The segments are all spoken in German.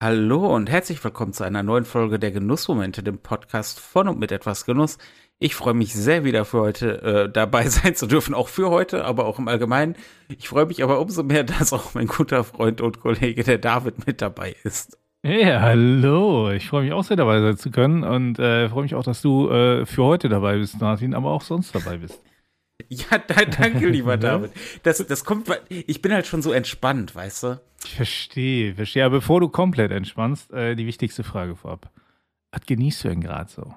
Hallo und herzlich willkommen zu einer neuen Folge der Genussmomente, dem Podcast von und mit etwas Genuss. Ich freue mich sehr wieder für heute äh, dabei sein zu dürfen, auch für heute, aber auch im Allgemeinen. Ich freue mich aber umso mehr, dass auch mein guter Freund und Kollege, der David, mit dabei ist. Ja, hallo. Ich freue mich auch sehr dabei sein zu können und äh, freue mich auch, dass du äh, für heute dabei bist, Martin, aber auch sonst dabei bist. Ja, da, danke, lieber David. Das, das kommt, ich bin halt schon so entspannt, weißt du? Ich verstehe, verstehe. Aber bevor du komplett entspannst, äh, die wichtigste Frage vorab. Was genießt du denn gerade so?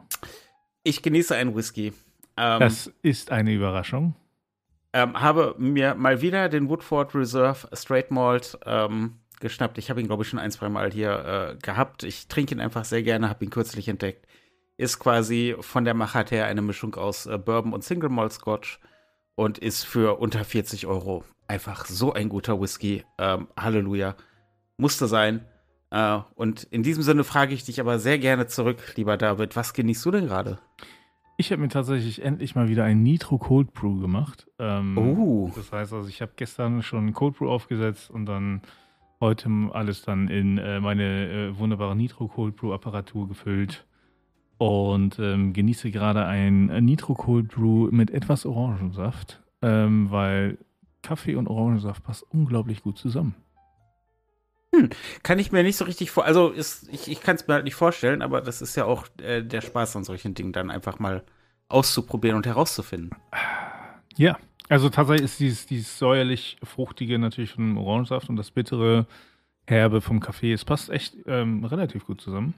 Ich genieße einen Whisky. Ähm, das ist eine Überraschung. Ähm, habe mir mal wieder den Woodford Reserve Straight Malt ähm, geschnappt. Ich habe ihn, glaube ich, schon ein, zwei Mal hier äh, gehabt. Ich trinke ihn einfach sehr gerne, habe ihn kürzlich entdeckt. Ist quasi von der Machart her eine Mischung aus äh, Bourbon und Single Malt Scotch und ist für unter 40 Euro einfach so ein guter Whisky. Ähm, Halleluja. Musste sein. Äh, und in diesem Sinne frage ich dich aber sehr gerne zurück, lieber David. Was genießt du denn gerade? Ich habe mir tatsächlich endlich mal wieder ein Nitro Cold Brew gemacht. Ähm, uh. Das heißt also, ich habe gestern schon Cold Brew aufgesetzt und dann heute alles dann in äh, meine äh, wunderbare Nitro Cold Brew Apparatur gefüllt und ähm, genieße gerade ein Nitro Cold Brew mit etwas Orangensaft, ähm, weil Kaffee und Orangensaft passt unglaublich gut zusammen. Hm, kann ich mir nicht so richtig vor, also ist, ich, ich kann es mir halt nicht vorstellen, aber das ist ja auch äh, der Spaß an solchen Dingen, dann einfach mal auszuprobieren und herauszufinden. Ja, also tatsächlich ist dieses, dieses säuerlich-fruchtige natürlich vom Orangensaft und das bittere, herbe vom Kaffee, es passt echt ähm, relativ gut zusammen.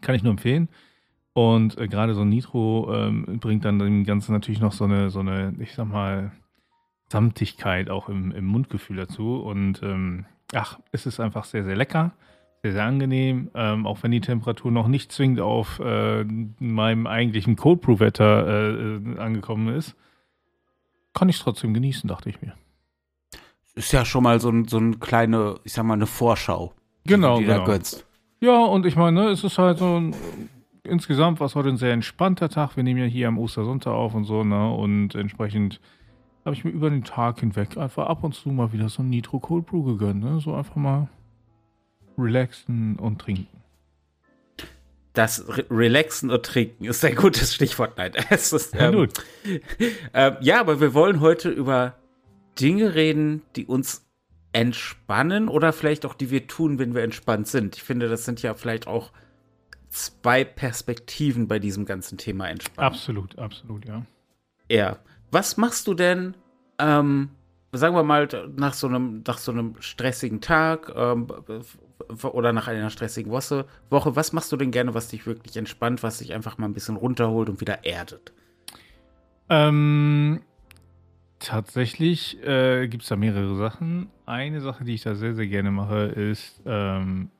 Kann ich nur empfehlen. Und äh, gerade so ein Nitro ähm, bringt dann dem Ganzen natürlich noch so eine, so eine, ich sag mal, Samtigkeit auch im, im Mundgefühl dazu. Und ähm, ach, es ist einfach sehr, sehr lecker, sehr, sehr angenehm. Ähm, auch wenn die Temperatur noch nicht zwingend auf äh, meinem eigentlichen Cold Brew Wetter äh, äh, angekommen ist, kann ich es trotzdem genießen, dachte ich mir. Ist ja schon mal so, ein, so eine kleine, ich sag mal, eine Vorschau. Genau, die, die genau. gönnst. Ja, und ich meine, ne, es ist halt so ein insgesamt war es heute ein sehr entspannter Tag. Wir nehmen ja hier am Ostersonntag auf und so, ne? Und entsprechend habe ich mir über den Tag hinweg einfach ab und zu mal wieder so ein Nitro Cold Brew gegönnt, ne? So einfach mal relaxen und trinken. Das Re Relaxen und Trinken ist ein gutes Stichwort. Nein, es ist, ähm, äh, ja, aber wir wollen heute über Dinge reden, die uns entspannen oder vielleicht auch die wir tun, wenn wir entspannt sind. Ich finde, das sind ja vielleicht auch zwei Perspektiven bei diesem ganzen Thema entspannen. Absolut, absolut, ja. Ja. Was machst du denn, ähm, sagen wir mal, nach so einem, nach so einem stressigen Tag ähm, oder nach einer stressigen Woche, Woche, was machst du denn gerne, was dich wirklich entspannt, was dich einfach mal ein bisschen runterholt und wieder erdet? Ähm, tatsächlich äh, gibt es da mehrere Sachen. Eine Sache, die ich da sehr, sehr gerne mache, ist ähm,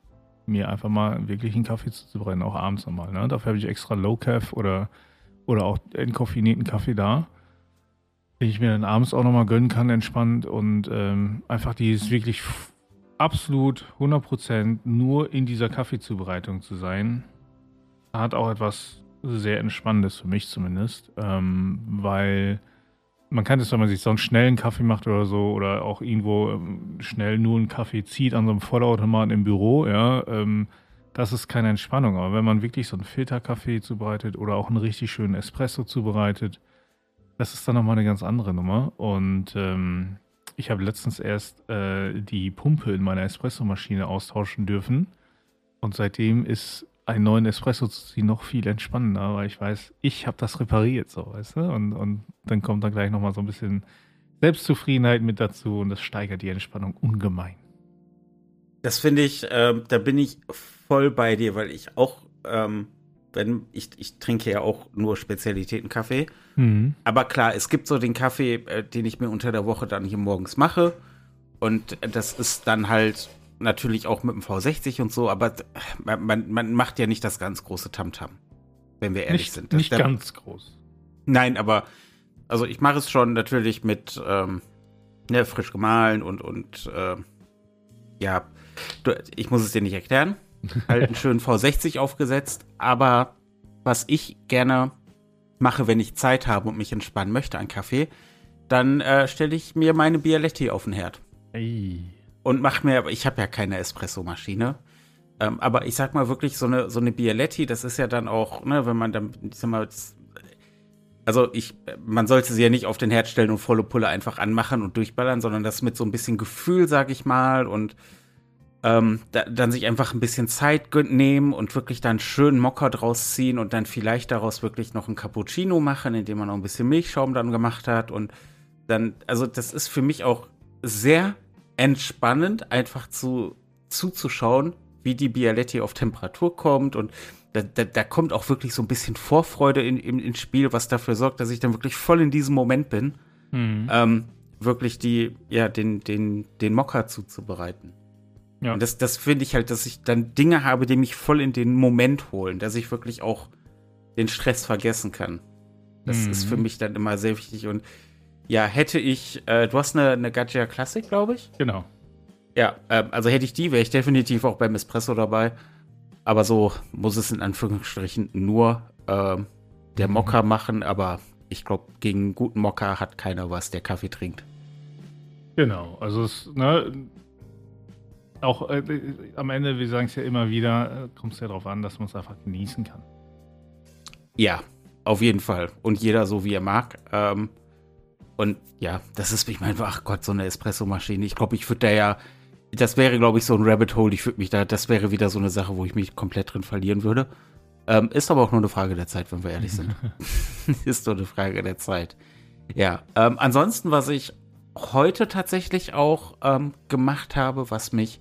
mir einfach mal wirklich einen Kaffee zuzubrennen, auch abends nochmal. Ne? Dafür habe ich extra Low Caff oder, oder auch entkoffinierten Kaffee da, den ich mir dann abends auch nochmal gönnen kann, entspannt und ähm, einfach dieses wirklich absolut 100% nur in dieser Kaffeezubereitung zu sein, hat auch etwas sehr Entspannendes für mich zumindest, ähm, weil man kann es, wenn man sich sonst schnell einen Kaffee macht oder so, oder auch irgendwo ähm, schnell nur einen Kaffee zieht an so einem Vollautomaten im Büro, ja, ähm, das ist keine Entspannung. Aber wenn man wirklich so einen Filterkaffee zubereitet oder auch einen richtig schönen Espresso zubereitet, das ist dann nochmal eine ganz andere Nummer. Und ähm, ich habe letztens erst äh, die Pumpe in meiner Espressomaschine austauschen dürfen. Und seitdem ist einen neuen Espresso zu ziehen noch viel entspannender, weil ich weiß, ich habe das repariert, so, weißt du? Und, und dann kommt da gleich nochmal so ein bisschen Selbstzufriedenheit mit dazu und das steigert die Entspannung ungemein. Das finde ich, äh, da bin ich voll bei dir, weil ich auch, ähm, wenn ich, ich trinke ja auch nur Spezialitäten-Kaffee. Mhm. Aber klar, es gibt so den Kaffee, äh, den ich mir unter der Woche dann hier morgens mache. Und das ist dann halt natürlich auch mit dem V60 und so, aber man, man, man macht ja nicht das ganz große Tamtam, -Tam, wenn wir ehrlich nicht, sind. Das nicht der, ganz groß. Nein, aber also ich mache es schon natürlich mit ähm, ne, frisch gemahlen und, und äh, ja, ich muss es dir nicht erklären. Halt einen schönen V60 aufgesetzt, aber was ich gerne mache, wenn ich Zeit habe und mich entspannen möchte an Kaffee, dann äh, stelle ich mir meine Bialetti auf den Herd. Ey und mach mir, ich habe ja keine Espressomaschine. Ähm, aber ich sag mal wirklich, so eine, so eine Bialetti, das ist ja dann auch, ne, wenn man dann, ich sag mal, also ich, man sollte sie ja nicht auf den Herd stellen und volle Pulle einfach anmachen und durchballern, sondern das mit so ein bisschen Gefühl, sag ich mal, und ähm, da, dann sich einfach ein bisschen Zeit nehmen und wirklich dann schön Mokka draus ziehen und dann vielleicht daraus wirklich noch ein Cappuccino machen, indem man noch ein bisschen Milchschaum dann gemacht hat und dann, also das ist für mich auch sehr entspannend, einfach zu zuzuschauen, wie die Bialetti auf Temperatur kommt und da, da, da kommt auch wirklich so ein bisschen Vorfreude in, in, ins Spiel, was dafür sorgt, dass ich dann wirklich voll in diesem Moment bin, mhm. ähm, wirklich die, ja, den, den, den Mokka zuzubereiten. Ja. Und das, das finde ich halt, dass ich dann Dinge habe, die mich voll in den Moment holen, dass ich wirklich auch den Stress vergessen kann. Das mhm. ist für mich dann immer sehr wichtig. Und ja, hätte ich, äh, du hast eine, eine Gaggia Classic, glaube ich. Genau. Ja, äh, also hätte ich die, wäre ich definitiv auch beim Espresso dabei. Aber so muss es in Anführungsstrichen nur äh, der. Mokka machen. Aber ich glaube, gegen guten Mokka hat keiner was, der Kaffee trinkt. Genau, also es, ne, auch äh, am Ende, wir sagen es ja immer wieder, äh, kommt es ja darauf an, dass man es einfach genießen kann. Ja, auf jeden Fall. Und jeder so, wie er mag. Ähm, und ja, das ist, ich meine, ach Gott, so eine Espresso-Maschine. Ich glaube, ich würde da ja, das wäre, glaube ich, so ein Rabbit Hole. Ich würde mich da, das wäre wieder so eine Sache, wo ich mich komplett drin verlieren würde. Ähm, ist aber auch nur eine Frage der Zeit, wenn wir ehrlich sind. ist nur eine Frage der Zeit. Ja, ähm, ansonsten, was ich heute tatsächlich auch ähm, gemacht habe, was mich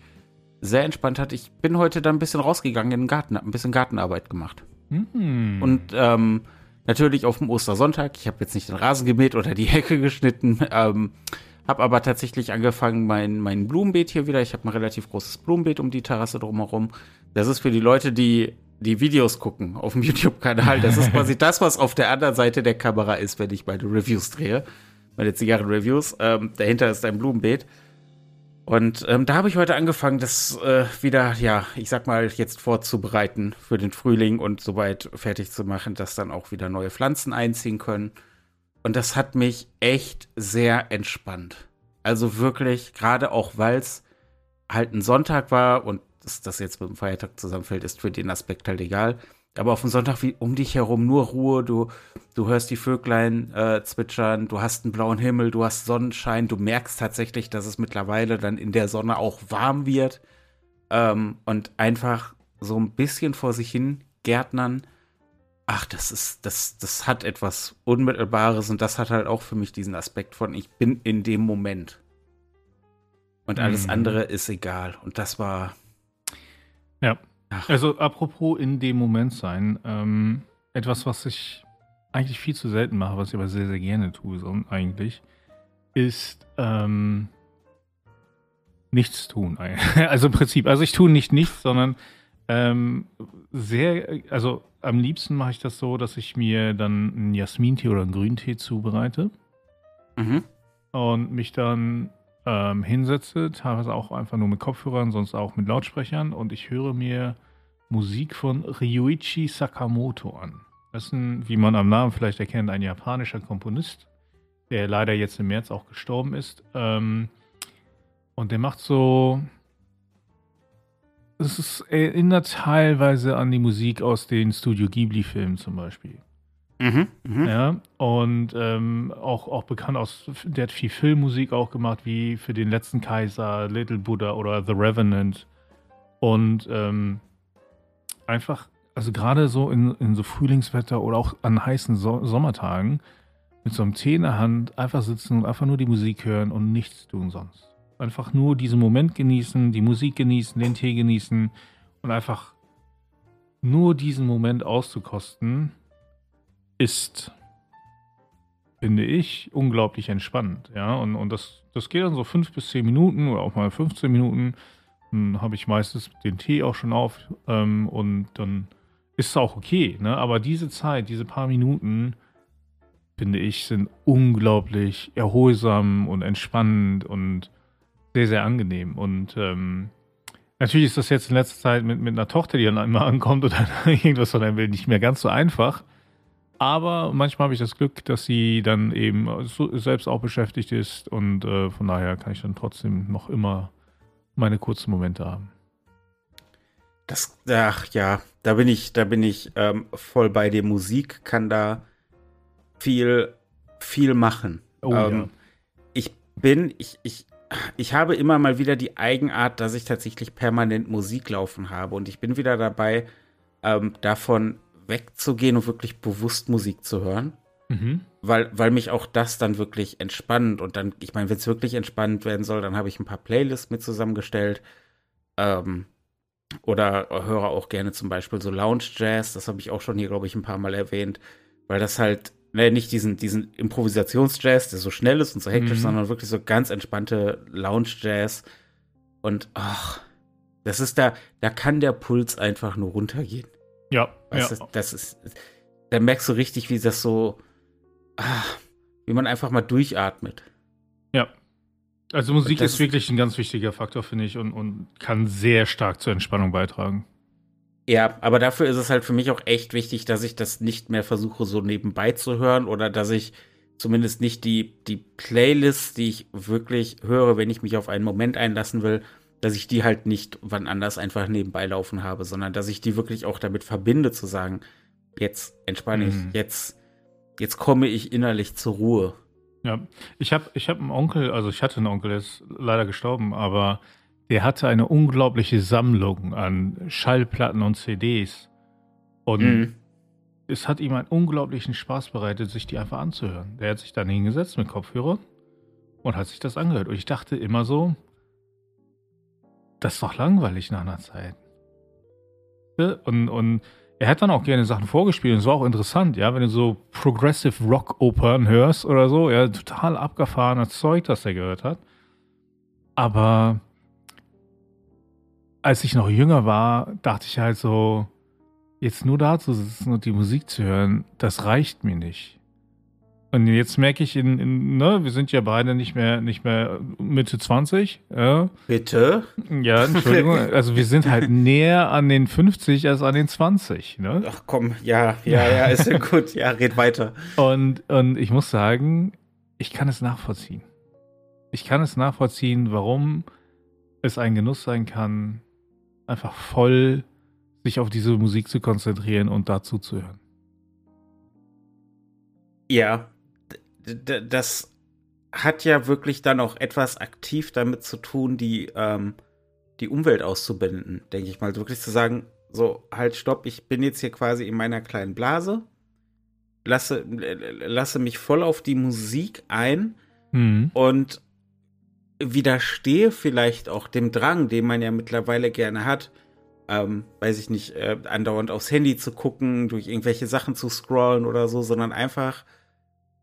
sehr entspannt hat. Ich bin heute dann ein bisschen rausgegangen in den Garten, habe ein bisschen Gartenarbeit gemacht. Mhm. Und ähm, natürlich auf dem Ostersonntag. Ich habe jetzt nicht den Rasen gemäht oder die Hecke geschnitten. Ähm, habe aber tatsächlich angefangen, mein, mein Blumenbeet hier wieder. Ich habe ein relativ großes Blumenbeet um die Terrasse drumherum. Das ist für die Leute, die die Videos gucken auf dem YouTube-Kanal. Das ist quasi das, was auf der anderen Seite der Kamera ist, wenn ich meine Reviews drehe. Meine Zigarren-Reviews. Ähm, dahinter ist ein Blumenbeet. Und ähm, da habe ich heute angefangen, das äh, wieder, ja, ich sag mal, jetzt vorzubereiten für den Frühling und soweit fertig zu machen, dass dann auch wieder neue Pflanzen einziehen können. Und das hat mich echt sehr entspannt. Also wirklich, gerade auch, weil es halt ein Sonntag war und dass das jetzt mit dem Feiertag zusammenfällt, ist für den Aspekt halt egal. Aber auf dem Sonntag wie um dich herum nur Ruhe, du, du hörst die Vöglein äh, zwitschern, du hast einen blauen Himmel, du hast Sonnenschein, du merkst tatsächlich, dass es mittlerweile dann in der Sonne auch warm wird. Ähm, und einfach so ein bisschen vor sich hin gärtnern. Ach, das ist, das, das hat etwas Unmittelbares und das hat halt auch für mich diesen Aspekt von, ich bin in dem Moment. Und alles mhm. andere ist egal. Und das war. Ja. Also apropos in dem Moment sein, ähm, etwas, was ich eigentlich viel zu selten mache, was ich aber sehr, sehr gerne tue, so eigentlich, ist ähm, nichts tun. Also im Prinzip, also ich tue nicht nichts, sondern ähm, sehr, also am liebsten mache ich das so, dass ich mir dann einen Jasmintee oder einen Grüntee zubereite mhm. und mich dann ähm, hinsetze, teilweise auch einfach nur mit Kopfhörern, sonst auch mit Lautsprechern und ich höre mir Musik von Ryuichi Sakamoto an. Das ist ein, wie man am Namen vielleicht erkennt, ein japanischer Komponist, der leider jetzt im März auch gestorben ist. Ähm, und der macht so. Es erinnert teilweise an die Musik aus den Studio Ghibli-Filmen zum Beispiel. Mhm, mh. Ja, und ähm, auch, auch bekannt aus, der hat viel Filmmusik auch gemacht, wie für den letzten Kaiser, Little Buddha oder The Revenant. Und ähm, einfach, also gerade so in, in so Frühlingswetter oder auch an heißen so Sommertagen, mit so einem Tee in der Hand einfach sitzen und einfach nur die Musik hören und nichts tun sonst. Einfach nur diesen Moment genießen, die Musik genießen, den Tee genießen und einfach nur diesen Moment auszukosten, ist, finde ich, unglaublich entspannend. Ja, und, und das, das geht dann so fünf bis zehn Minuten oder auch mal 15 Minuten. Dann habe ich meistens den Tee auch schon auf ähm, und dann ist es auch okay. Ne? Aber diese Zeit, diese paar Minuten, finde ich, sind unglaublich erholsam und entspannend und sehr, sehr angenehm. Und ähm, natürlich ist das jetzt in letzter Zeit mit, mit einer Tochter, die dann einmal ankommt dann irgendwas von einem will, nicht mehr ganz so einfach. Aber manchmal habe ich das Glück, dass sie dann eben so selbst auch beschäftigt ist und äh, von daher kann ich dann trotzdem noch immer meine kurzen Momente haben. Das, ach ja, da bin ich, da bin ich ähm, voll bei dir. Musik kann da viel, viel machen. Oh, ähm, ja. Ich bin, ich, ich, ich habe immer mal wieder die Eigenart, dass ich tatsächlich permanent Musik laufen habe. Und ich bin wieder dabei, ähm, davon wegzugehen und wirklich bewusst Musik zu hören. Mhm. Weil, weil mich auch das dann wirklich entspannt. Und dann, ich meine, wenn es wirklich entspannt werden soll, dann habe ich ein paar Playlists mit zusammengestellt. Ähm, oder höre auch gerne zum Beispiel so Lounge Jazz. Das habe ich auch schon hier, glaube ich, ein paar Mal erwähnt. Weil das halt, ne, nicht diesen, diesen Improvisationsjazz, der so schnell ist und so hektisch, mhm. sondern wirklich so ganz entspannte Lounge Jazz. Und ach, das ist da, da kann der Puls einfach nur runtergehen. Ja. Ja. Du, das ist, da merkst du richtig, wie das so, ach, wie man einfach mal durchatmet. Ja. Also Musik ist wirklich ein ganz wichtiger Faktor, finde ich, und, und kann sehr stark zur Entspannung beitragen. Ja, aber dafür ist es halt für mich auch echt wichtig, dass ich das nicht mehr versuche, so nebenbei zu hören oder dass ich zumindest nicht die, die Playlists, die ich wirklich höre, wenn ich mich auf einen Moment einlassen will, dass ich die halt nicht wann anders einfach nebenbei laufen habe, sondern dass ich die wirklich auch damit verbinde, zu sagen, jetzt entspanne ich, mhm. jetzt, jetzt komme ich innerlich zur Ruhe. Ja, ich habe ich hab einen Onkel, also ich hatte einen Onkel, der ist leider gestorben, aber der hatte eine unglaubliche Sammlung an Schallplatten und CDs. Und mhm. es hat ihm einen unglaublichen Spaß bereitet, sich die einfach anzuhören. Der hat sich dann hingesetzt mit Kopfhörern und hat sich das angehört. Und ich dachte immer so, das ist doch langweilig nach einer Zeit. Und, und er hat dann auch gerne Sachen vorgespielt und es war auch interessant, ja, wenn du so Progressive Rock Opern hörst oder so, ja, total abgefahrener Zeug, das er gehört hat. Aber als ich noch jünger war, dachte ich halt so, jetzt nur da zu sitzen und die Musik zu hören, das reicht mir nicht. Und jetzt merke ich, in, in, ne, wir sind ja beide nicht mehr, nicht mehr Mitte 20. Ja. Bitte? Ja, Entschuldigung. also wir sind halt näher an den 50 als an den 20. Ne? Ach komm, ja, ja, ja, ist ja gut. Ja, red weiter. Und, und ich muss sagen, ich kann es nachvollziehen. Ich kann es nachvollziehen, warum es ein Genuss sein kann, einfach voll sich auf diese Musik zu konzentrieren und dazu zu hören. Ja, das hat ja wirklich dann auch etwas aktiv damit zu tun, die, ähm, die Umwelt auszubinden, denke ich mal. Wirklich zu sagen, so, halt, stopp, ich bin jetzt hier quasi in meiner kleinen Blase, lasse, lasse mich voll auf die Musik ein mhm. und widerstehe vielleicht auch dem Drang, den man ja mittlerweile gerne hat, ähm, weiß ich nicht, äh, andauernd aufs Handy zu gucken, durch irgendwelche Sachen zu scrollen oder so, sondern einfach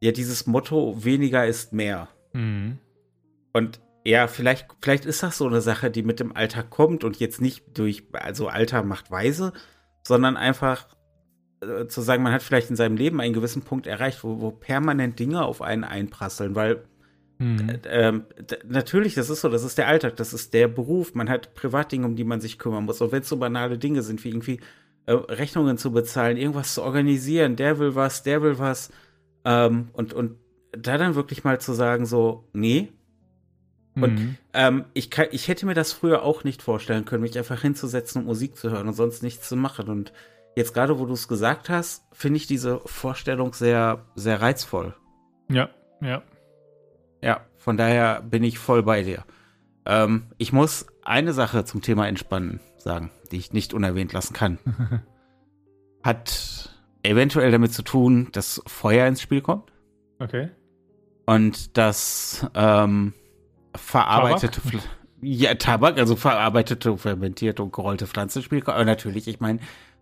ja dieses Motto, weniger ist mehr. Mhm. Und ja, vielleicht, vielleicht ist das so eine Sache, die mit dem Alter kommt und jetzt nicht durch, also Alter macht weise, sondern einfach äh, zu sagen, man hat vielleicht in seinem Leben einen gewissen Punkt erreicht, wo, wo permanent Dinge auf einen einprasseln, weil mhm. äh, natürlich, das ist so, das ist der Alltag, das ist der Beruf, man hat Privatdinge, um die man sich kümmern muss. Und wenn es so banale Dinge sind, wie irgendwie äh, Rechnungen zu bezahlen, irgendwas zu organisieren, der will was, der will was, ähm, und, und da dann wirklich mal zu sagen, so, nee. Und mhm. ähm, ich, kann, ich hätte mir das früher auch nicht vorstellen können, mich einfach hinzusetzen und Musik zu hören und sonst nichts zu machen. Und jetzt gerade, wo du es gesagt hast, finde ich diese Vorstellung sehr, sehr reizvoll. Ja, ja. Ja, von daher bin ich voll bei dir. Ähm, ich muss eine Sache zum Thema Entspannen sagen, die ich nicht unerwähnt lassen kann. Hat eventuell damit zu tun, dass Feuer ins Spiel kommt. Okay. Und dass ähm, verarbeitete Tabak? Ja, Tabak, also verarbeitete, fermentierte und gerollte Pflanzen ins Spiel kommt. Aber natürlich, ich meine,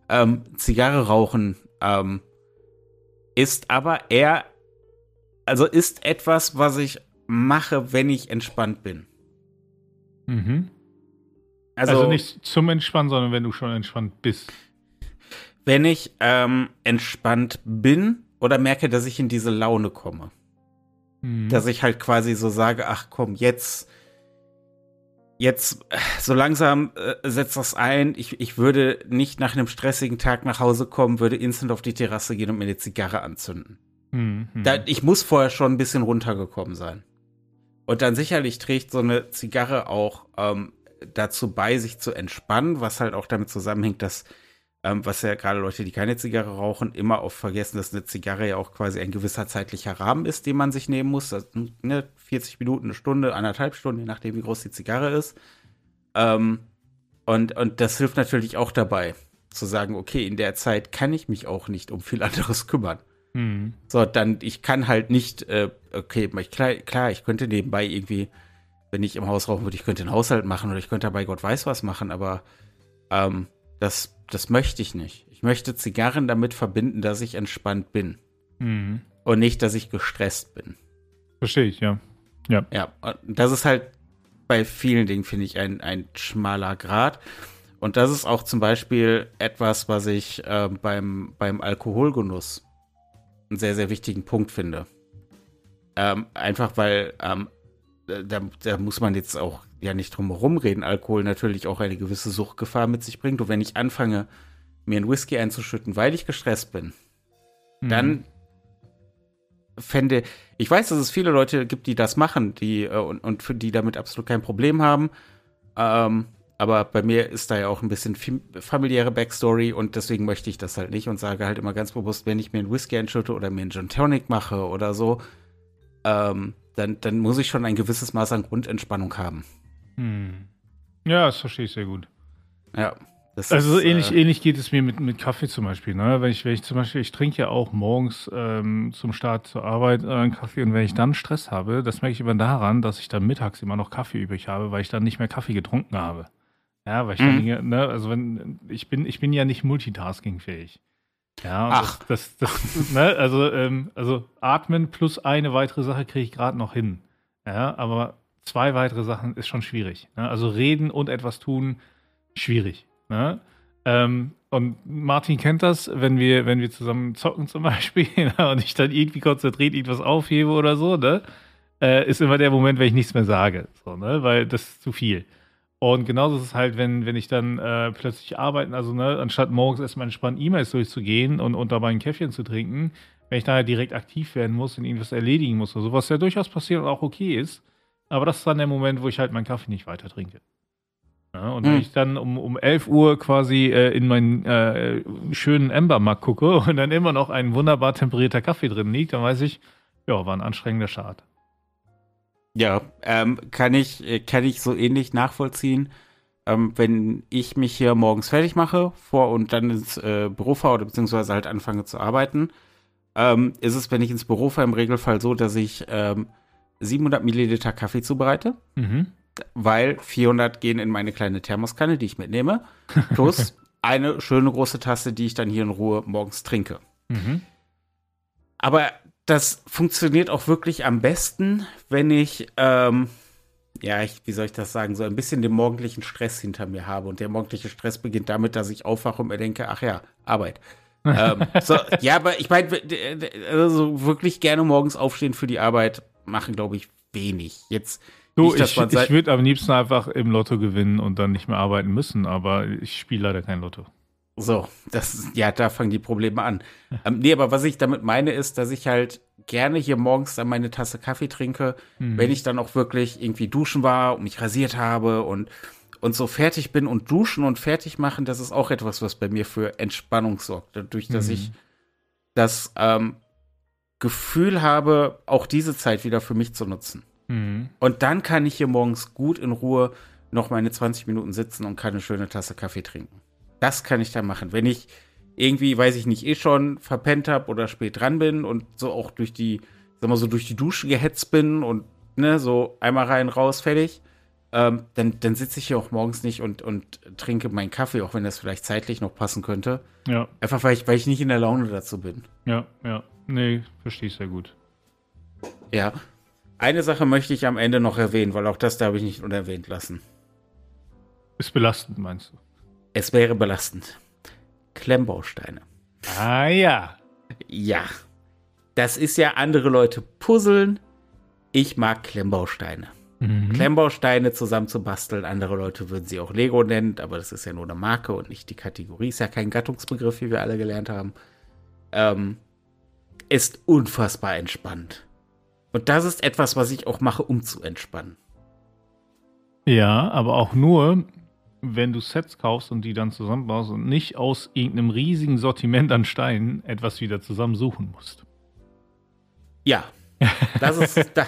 ähm, Zigarre rauchen ähm, ist aber eher, also ist etwas, was ich mache, wenn ich entspannt bin. Mhm. Also, also nicht zum Entspannen, sondern wenn du schon entspannt bist wenn ich ähm, entspannt bin oder merke, dass ich in diese Laune komme. Mhm. Dass ich halt quasi so sage, ach komm, jetzt, jetzt, so langsam äh, setzt das ein. Ich, ich würde nicht nach einem stressigen Tag nach Hause kommen, würde instant auf die Terrasse gehen und mir eine Zigarre anzünden. Mhm. Da, ich muss vorher schon ein bisschen runtergekommen sein. Und dann sicherlich trägt so eine Zigarre auch ähm, dazu bei, sich zu entspannen, was halt auch damit zusammenhängt, dass, ähm, was ja gerade Leute, die keine Zigarre rauchen, immer oft vergessen, dass eine Zigarre ja auch quasi ein gewisser zeitlicher Rahmen ist, den man sich nehmen muss. Also, ne, 40 Minuten, eine Stunde, anderthalb Stunden, je nachdem, wie groß die Zigarre ist. Ähm, und, und das hilft natürlich auch dabei, zu sagen, okay, in der Zeit kann ich mich auch nicht um viel anderes kümmern. Mhm. So, dann, ich kann halt nicht, äh, okay, klar, klar, ich könnte nebenbei irgendwie, wenn ich im Haus rauchen würde, ich könnte einen Haushalt machen oder ich könnte dabei Gott weiß was machen, aber ähm, das, das möchte ich nicht. Ich möchte Zigarren damit verbinden, dass ich entspannt bin. Mhm. Und nicht, dass ich gestresst bin. Verstehe ich, ja. Ja. Ja, das ist halt bei vielen Dingen, finde ich, ein, ein schmaler Grad. Und das ist auch zum Beispiel etwas, was ich äh, beim, beim Alkoholgenuss einen sehr, sehr wichtigen Punkt finde. Ähm, einfach weil ähm, da, da, muss man jetzt auch ja nicht drum herum reden, Alkohol natürlich auch eine gewisse Suchtgefahr mit sich bringt. Und wenn ich anfange, mir einen Whisky einzuschütten, weil ich gestresst bin, mhm. dann fände, ich weiß, dass es viele Leute gibt, die das machen, die äh, und, und für die damit absolut kein Problem haben. Ähm, aber bei mir ist da ja auch ein bisschen familiäre Backstory und deswegen möchte ich das halt nicht und sage halt immer ganz bewusst, wenn ich mir einen Whisky einschütte oder mir einen Gin Tonic mache oder so, ähm, dann, dann muss ich schon ein gewisses Maß an Grundentspannung haben. Hm. Ja, das verstehe ich sehr gut. Ja. also ist, ähnlich, äh, ähnlich geht es mir mit, mit Kaffee zum Beispiel. Ne? Wenn, ich, wenn ich zum Beispiel, ich trinke ja auch morgens ähm, zum Start zur Arbeit äh, einen Kaffee und wenn ich dann Stress habe, das merke ich immer daran, dass ich dann mittags immer noch Kaffee übrig habe, weil ich dann nicht mehr Kaffee getrunken habe. Ja, weil ich mhm. dann, ne, also wenn, ich bin, ich bin ja nicht multitaskingfähig. Ja, Ach. Das, das, das ne, also, ähm, also atmen plus eine weitere Sache kriege ich gerade noch hin. Ja, aber zwei weitere Sachen ist schon schwierig. Ne? Also reden und etwas tun, schwierig. Ne? Ähm, und Martin kennt das, wenn wir, wenn wir zusammen zocken zum Beispiel ne, und ich dann irgendwie konzentriert irgendwas aufhebe oder so, ne? Äh, ist immer der Moment, wenn ich nichts mehr sage. So, ne? Weil das ist zu viel. Und genauso ist es halt, wenn, wenn ich dann äh, plötzlich arbeiten, also ne, anstatt morgens erstmal entspannt E-Mails durchzugehen und, dabei ein Käffchen zu trinken, wenn ich da halt direkt aktiv werden muss und irgendwas erledigen muss oder so, was ja durchaus passiert und auch okay ist. Aber das ist dann der Moment, wo ich halt meinen Kaffee nicht weiter trinke. Ja, und hm. wenn ich dann um, um 11 Uhr quasi äh, in meinen äh, schönen Ember-Mug gucke und dann immer noch ein wunderbar temperierter Kaffee drin liegt, dann weiß ich, ja, war ein anstrengender Start. Ja, ähm, kann ich, äh, kann ich so ähnlich nachvollziehen. Ähm, wenn ich mich hier morgens fertig mache vor und dann ins äh, Büro fahre oder beziehungsweise halt anfange zu arbeiten, ähm, ist es, wenn ich ins Büro fahre, im Regelfall so, dass ich 700 ähm, Milliliter Kaffee zubereite, mhm. weil 400 gehen in meine kleine Thermoskanne, die ich mitnehme, plus eine schöne große Tasse, die ich dann hier in Ruhe morgens trinke. Mhm. Aber das funktioniert auch wirklich am besten, wenn ich, ähm, ja, ich, wie soll ich das sagen, so ein bisschen den morgendlichen Stress hinter mir habe. Und der morgendliche Stress beginnt damit, dass ich aufwache und mir denke, ach ja, Arbeit. ähm, so, ja, aber ich meine, also wirklich gerne morgens aufstehen für die Arbeit machen, glaube ich, wenig. Jetzt. Du, nicht, ich, ich würde am liebsten einfach im Lotto gewinnen und dann nicht mehr arbeiten müssen, aber ich spiele leider kein Lotto. So, das ja, da fangen die Probleme an. ähm, nee, aber was ich damit meine, ist, dass ich halt gerne hier morgens dann meine Tasse Kaffee trinke, mhm. wenn ich dann auch wirklich irgendwie duschen war und mich rasiert habe und, und so fertig bin und duschen und fertig machen, das ist auch etwas, was bei mir für Entspannung sorgt. Dadurch, dass mhm. ich das ähm, Gefühl habe, auch diese Zeit wieder für mich zu nutzen. Mhm. Und dann kann ich hier morgens gut in Ruhe noch meine 20 Minuten sitzen und kann eine schöne Tasse Kaffee trinken. Das kann ich da machen. Wenn ich irgendwie, weiß ich nicht, eh schon verpennt habe oder spät dran bin und so auch durch die, sag mal so, durch die Dusche gehetzt bin und ne, so einmal rein, raus, fertig, ähm, dann, dann sitze ich hier auch morgens nicht und, und trinke meinen Kaffee, auch wenn das vielleicht zeitlich noch passen könnte. Ja. Einfach weil ich, weil ich nicht in der Laune dazu bin. Ja, ja. Nee, verstehe ich sehr gut. Ja. Eine Sache möchte ich am Ende noch erwähnen, weil auch das darf ich nicht unerwähnt lassen. Ist belastend, meinst du? Es wäre belastend. Klemmbausteine. Ah ja. Ja. Das ist ja andere Leute puzzeln. Ich mag Klemmbausteine. Mhm. Klemmbausteine zusammenzubasteln. Andere Leute würden sie auch Lego nennen, aber das ist ja nur eine Marke und nicht die Kategorie. Ist ja kein Gattungsbegriff, wie wir alle gelernt haben. Ähm, ist unfassbar entspannt. Und das ist etwas, was ich auch mache, um zu entspannen. Ja, aber auch nur, wenn du Sets kaufst und die dann zusammenbaust und nicht aus irgendeinem riesigen Sortiment an Steinen etwas wieder zusammensuchen musst. Ja, das ist, da,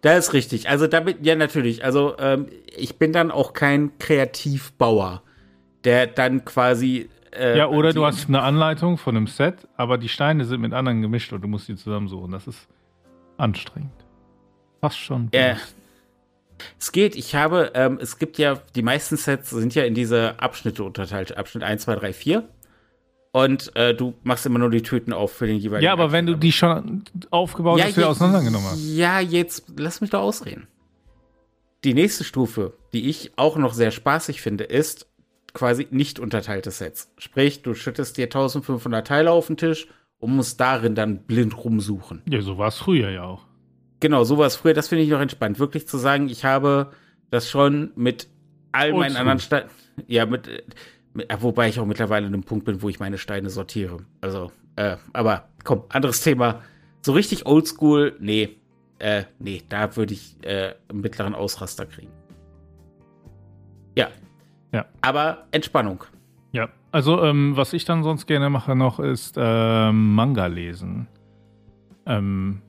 da ist richtig. Also damit, ja natürlich. Also ähm, ich bin dann auch kein Kreativbauer, der dann quasi. Äh, ja, oder du hast eine Anleitung von einem Set, aber die Steine sind mit anderen gemischt und du musst die zusammensuchen. Das ist anstrengend. Fast schon. Äh, es geht, ich habe, ähm, es gibt ja, die meisten Sets sind ja in diese Abschnitte unterteilt. Abschnitt 1, 2, 3, 4. Und äh, du machst immer nur die Tüten auf für den jeweiligen. Ja, aber Abschnitt. wenn du die schon aufgebaut ja, hast, wieder auseinandergenommen hast. Ja, jetzt lass mich doch ausreden. Die nächste Stufe, die ich auch noch sehr spaßig finde, ist quasi nicht unterteilte Sets. Sprich, du schüttest dir 1500 Teile auf den Tisch und musst darin dann blind rumsuchen. Ja, so war es früher ja auch. Genau, sowas früher, das finde ich noch entspannt. Wirklich zu sagen, ich habe das schon mit all meinen anderen Steinen, ja, mit, mit, wobei ich auch mittlerweile an einem Punkt bin, wo ich meine Steine sortiere. Also, äh, aber komm, anderes Thema. So richtig oldschool, nee, äh, nee, da würde ich äh, einen mittleren Ausraster kriegen. Ja. Ja. Aber Entspannung. Ja, also ähm, was ich dann sonst gerne mache noch ist äh, Manga lesen. Ähm,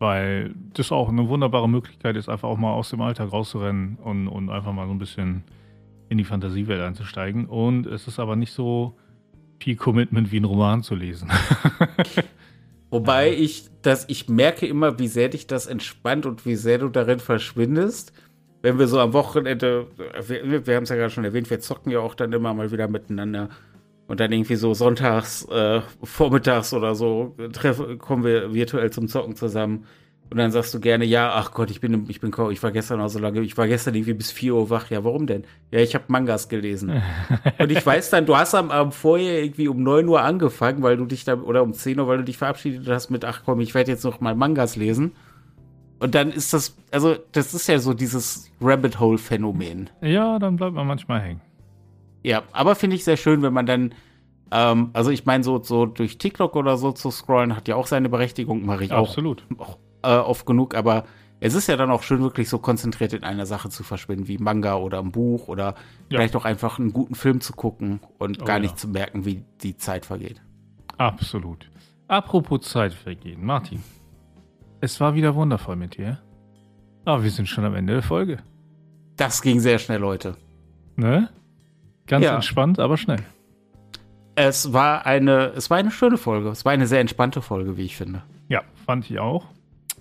weil das auch eine wunderbare Möglichkeit ist, einfach auch mal aus dem Alltag rauszurennen und, und einfach mal so ein bisschen in die Fantasiewelt einzusteigen. Und es ist aber nicht so viel Commitment wie ein Roman zu lesen. Wobei ich das, ich merke immer, wie sehr dich das entspannt und wie sehr du darin verschwindest. Wenn wir so am Wochenende, wir, wir haben es ja gerade schon erwähnt, wir zocken ja auch dann immer mal wieder miteinander. Und dann irgendwie so sonntags, äh, vormittags oder so treffen, kommen wir virtuell zum Zocken zusammen. Und dann sagst du gerne, ja, ach Gott, ich bin, ich bin, ich war gestern auch so lange, ich war gestern irgendwie bis 4 Uhr wach. Ja, warum denn? Ja, ich habe Mangas gelesen. und ich weiß dann, du hast am Abend vorher irgendwie um 9 Uhr angefangen, weil du dich da, oder um 10 Uhr, weil du dich verabschiedet hast mit, ach komm, ich werde jetzt noch mal Mangas lesen. Und dann ist das, also, das ist ja so dieses Rabbit Hole Phänomen. Ja, dann bleibt man manchmal hängen. Ja, aber finde ich sehr schön, wenn man dann, ähm, also ich meine, so, so durch TikTok oder so zu scrollen, hat ja auch seine Berechtigung, mache ich Absolut. auch, auch äh, oft genug, aber es ist ja dann auch schön, wirklich so konzentriert in einer Sache zu verschwinden, wie Manga oder ein Buch oder ja. vielleicht auch einfach einen guten Film zu gucken und oh, gar nicht ja. zu merken, wie die Zeit vergeht. Absolut. Apropos Zeit vergehen, Martin. Es war wieder wundervoll mit dir. Aber wir sind schon am Ende der Folge. Das ging sehr schnell, Leute. Ne? Ganz ja. entspannt, aber schnell. Es war eine, es war eine schöne Folge. Es war eine sehr entspannte Folge, wie ich finde. Ja, fand ich auch.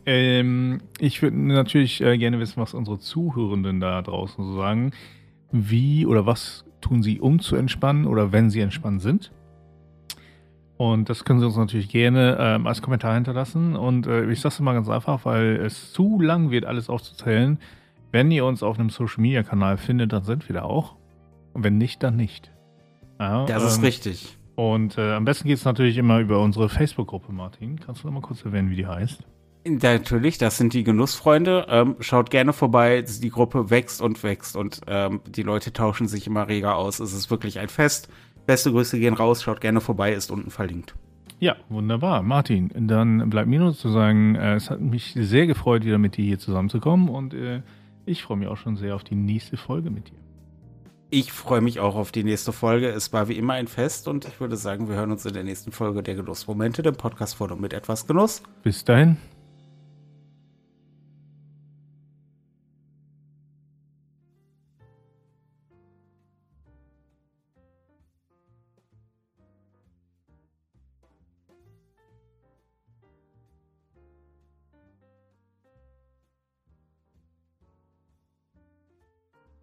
Ähm, ich würde natürlich äh, gerne wissen, was unsere Zuhörenden da draußen so sagen. Wie oder was tun sie, um zu entspannen oder wenn sie entspannt sind? Und das können Sie uns natürlich gerne ähm, als Kommentar hinterlassen. Und äh, ich sage es mal ganz einfach, weil es zu lang wird, alles aufzuzählen. Wenn ihr uns auf einem Social Media Kanal findet, dann sind wir da auch. Und wenn nicht, dann nicht. Ja, das ist ähm, richtig. Und äh, am besten geht es natürlich immer über unsere Facebook-Gruppe, Martin. Kannst du noch mal kurz erwähnen, wie die heißt? Natürlich, das sind die Genussfreunde. Ähm, schaut gerne vorbei. Die Gruppe wächst und wächst und ähm, die Leute tauschen sich immer reger aus. Es ist wirklich ein Fest. Beste Grüße gehen raus. Schaut gerne vorbei, ist unten verlinkt. Ja, wunderbar. Martin, dann bleibt mir nur zu sagen, äh, es hat mich sehr gefreut, wieder mit dir hier zusammenzukommen und äh, ich freue mich auch schon sehr auf die nächste Folge mit dir. Ich freue mich auch auf die nächste Folge. Es war wie immer ein Fest und ich würde sagen, wir hören uns in der nächsten Folge der Genussmomente, dem Podcast von und mit etwas Genuss. Bis dahin.